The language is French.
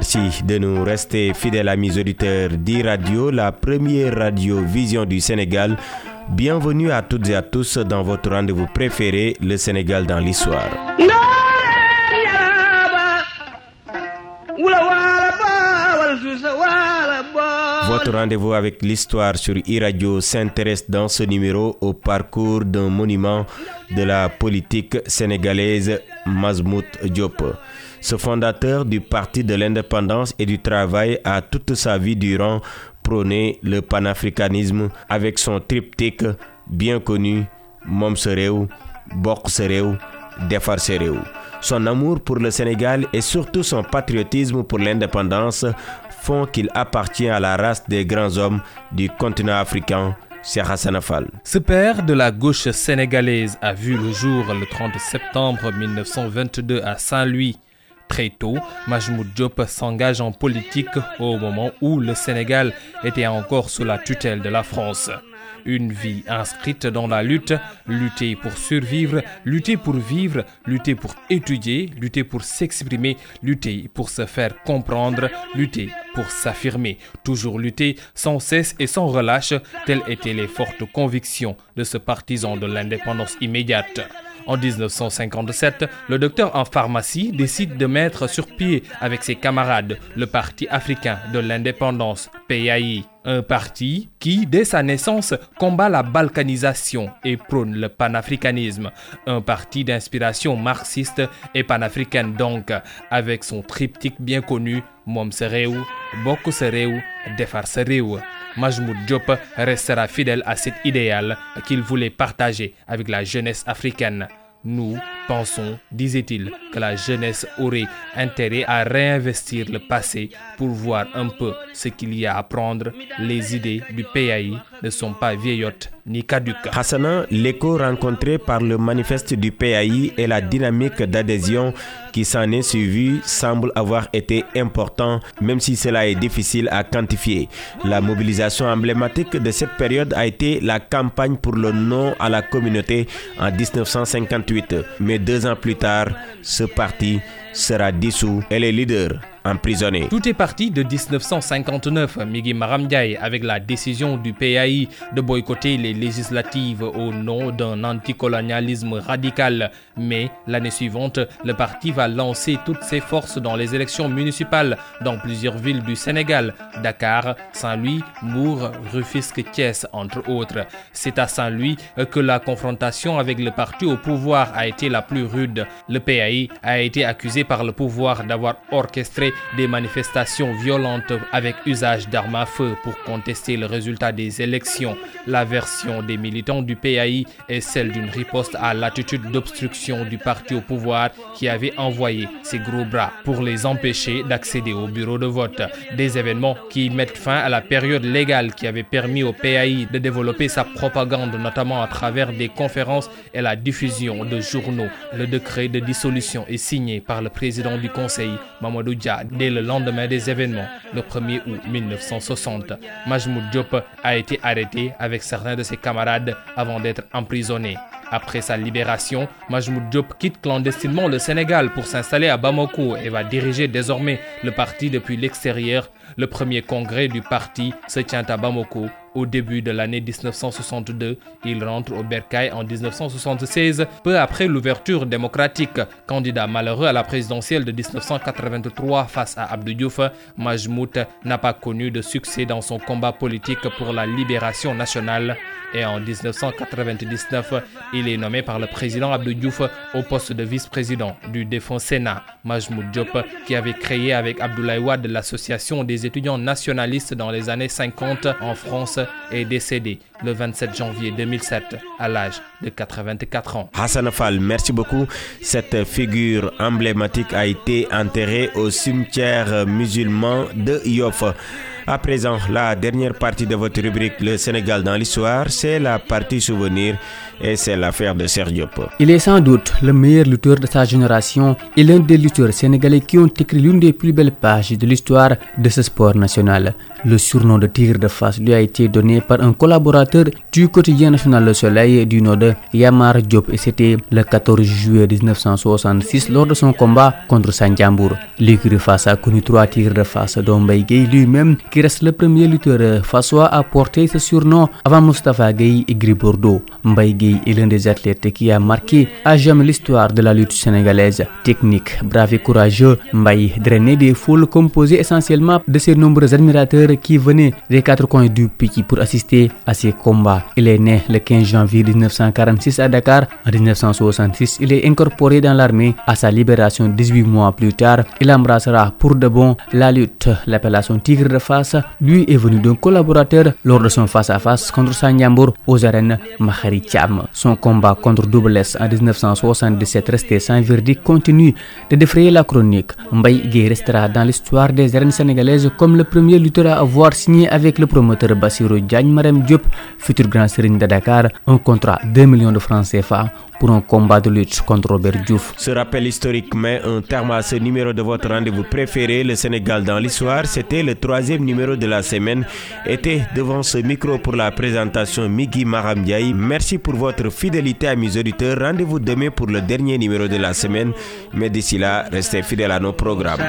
Merci de nous rester fidèles amis auditeurs d'e-radio, la première radio vision du Sénégal. Bienvenue à toutes et à tous dans votre rendez-vous préféré, le Sénégal dans l'histoire. Votre rendez-vous avec l'histoire sur e-radio s'intéresse dans ce numéro au parcours d'un monument de la politique sénégalaise, Mazmout Diop. Ce fondateur du Parti de l'indépendance et du travail a toute sa vie durant prôné le panafricanisme avec son triptyque bien connu Mom Sereu, Bok Sereu, Defar Sereu. Son amour pour le Sénégal et surtout son patriotisme pour l'indépendance font qu'il appartient à la race des grands hommes du continent africain ce père de la gauche sénégalaise a vu le jour le 30 septembre 1922 à Saint-Louis. Très tôt, Majmoud Diop s'engage en politique au moment où le Sénégal était encore sous la tutelle de la France. Une vie inscrite dans la lutte, lutter pour survivre, lutter pour vivre, lutter pour étudier, lutter pour s'exprimer, lutter pour se faire comprendre, lutter pour s'affirmer, toujours lutter sans cesse et sans relâche, telles étaient les fortes convictions de ce partisan de l'indépendance immédiate. En 1957, le docteur en pharmacie décide de mettre sur pied avec ses camarades le Parti africain de l'indépendance, PAI. Un parti qui, dès sa naissance, combat la balkanisation et prône le panafricanisme. Un parti d'inspiration marxiste et panafricaine donc, avec son triptyque bien connu Mom Sereu, Boko Sereu, Defar Sereu. Majmoud Diop restera fidèle à cet idéal qu'il voulait partager avec la jeunesse africaine. Nous pensons, disait-il, que la jeunesse aurait intérêt à réinvestir le passé pour voir un peu ce qu'il y a à prendre. Les idées du PAI ne sont pas vieillottes ni caduques. Hassana, l'écho rencontré par le manifeste du PAI et la dynamique d'adhésion qui s'en est suivie semble avoir été important, même si cela est difficile à quantifier. La mobilisation emblématique de cette période a été la campagne pour le non à la communauté en 1958. Mais deux ans plus tard, ce parti sera dissous et les leaders Tout est parti de 1959, Migi Maramdiaye, avec la décision du PAI de boycotter les législatives au nom d'un anticolonialisme radical. Mais l'année suivante, le parti va lancer toutes ses forces dans les élections municipales dans plusieurs villes du Sénégal, Dakar, Saint-Louis, Mour, Rufisque, Thiès, entre autres. C'est à Saint-Louis que la confrontation avec le parti au pouvoir a été la plus rude. Le PAI a été accusé par le pouvoir d'avoir orchestré des manifestations violentes avec usage d'armes à feu pour contester le résultat des élections. La version des militants du PAI est celle d'une riposte à l'attitude d'obstruction du parti au pouvoir qui avait envoyé ses gros bras pour les empêcher d'accéder au bureau de vote. Des événements qui mettent fin à la période légale qui avait permis au PAI de développer sa propagande, notamment à travers des conférences et la diffusion de journaux. Le décret de dissolution est signé par le président du Conseil, Mamadou Dia dès le lendemain des événements, le 1er août 1960. Majmoud Diop a été arrêté avec certains de ses camarades avant d'être emprisonné. Après sa libération, Majmoud Diop quitte clandestinement le Sénégal pour s'installer à Bamako et va diriger désormais le parti depuis l'extérieur. Le premier congrès du parti se tient à Bamako au début de l'année 1962, il rentre au Bercail en 1976, peu après l'ouverture démocratique. Candidat malheureux à la présidentielle de 1983 face à Abdou Diouf, Majmout n'a pas connu de succès dans son combat politique pour la libération nationale. Et en 1999, il est nommé par le président Abdou Diouf au poste de vice-président du défunt Sénat. Majmoud Diop, qui avait créé avec Abdoulaye Wade l'association des étudiants nationalistes dans les années 50 en France, est décédé le 27 janvier 2007 à l'âge de 84 ans. Hassan Fall, merci beaucoup. Cette figure emblématique a été enterrée au cimetière musulman de Yoff. À présent, la dernière partie de votre rubrique Le Sénégal dans l'histoire, c'est la partie souvenir et c'est l'affaire de Sergio Diop. Il est sans doute le meilleur lutteur de sa génération et l'un des lutteurs sénégalais qui ont écrit l'une des plus belles pages de l'histoire de ce sport national. Le surnom de tigre de face lui a été donné par un collaborateur du quotidien national Le Soleil du Nord, Yamar Diop, et c'était le 14 juillet 1966 lors de son combat contre Sanjambour. L'écurie face a connu trois tigres de face, dont lui-même, reste le premier lutteur façois à porter ce surnom avant Mustafa Gueye et Gris Bordeaux. Mbaye est l'un des athlètes qui a marqué à jamais l'histoire de la lutte sénégalaise. Technique, brave et courageux, Mbaye drainait des foules composées essentiellement de ses nombreux admirateurs qui venaient des quatre coins du pays pour assister à ces combats. Il est né le 15 janvier 1946 à Dakar. En 1966, il est incorporé dans l'armée. À sa libération 18 mois plus tard, il embrassera pour de bon la lutte. L'appellation Tigre de face lui est venu d'un collaborateur lors de son face-à-face contre Sanyambour aux arènes Mahari Cham. Son combat contre Double S en 1977 resté sans verdict continue de défrayer la chronique. Mbaye Gueye restera dans l'histoire des arènes sénégalaises comme le premier lutteur à avoir signé avec le promoteur Bassirou Diagne Marem Diop, futur grand serigne de Dakar, un contrat de 2 millions de francs CFA pour un combat de lutte contre Robert Diouf. Ce rappel historique met un terme à ce numéro de votre rendez-vous préféré, le Sénégal dans l'histoire. C'était le troisième numéro de la semaine. Était devant ce micro pour la présentation Migi Maramdiaï. Merci pour votre fidélité à mes auditeurs. Rendez-vous demain pour le dernier numéro de la semaine. Mais d'ici là, restez fidèles à nos programmes.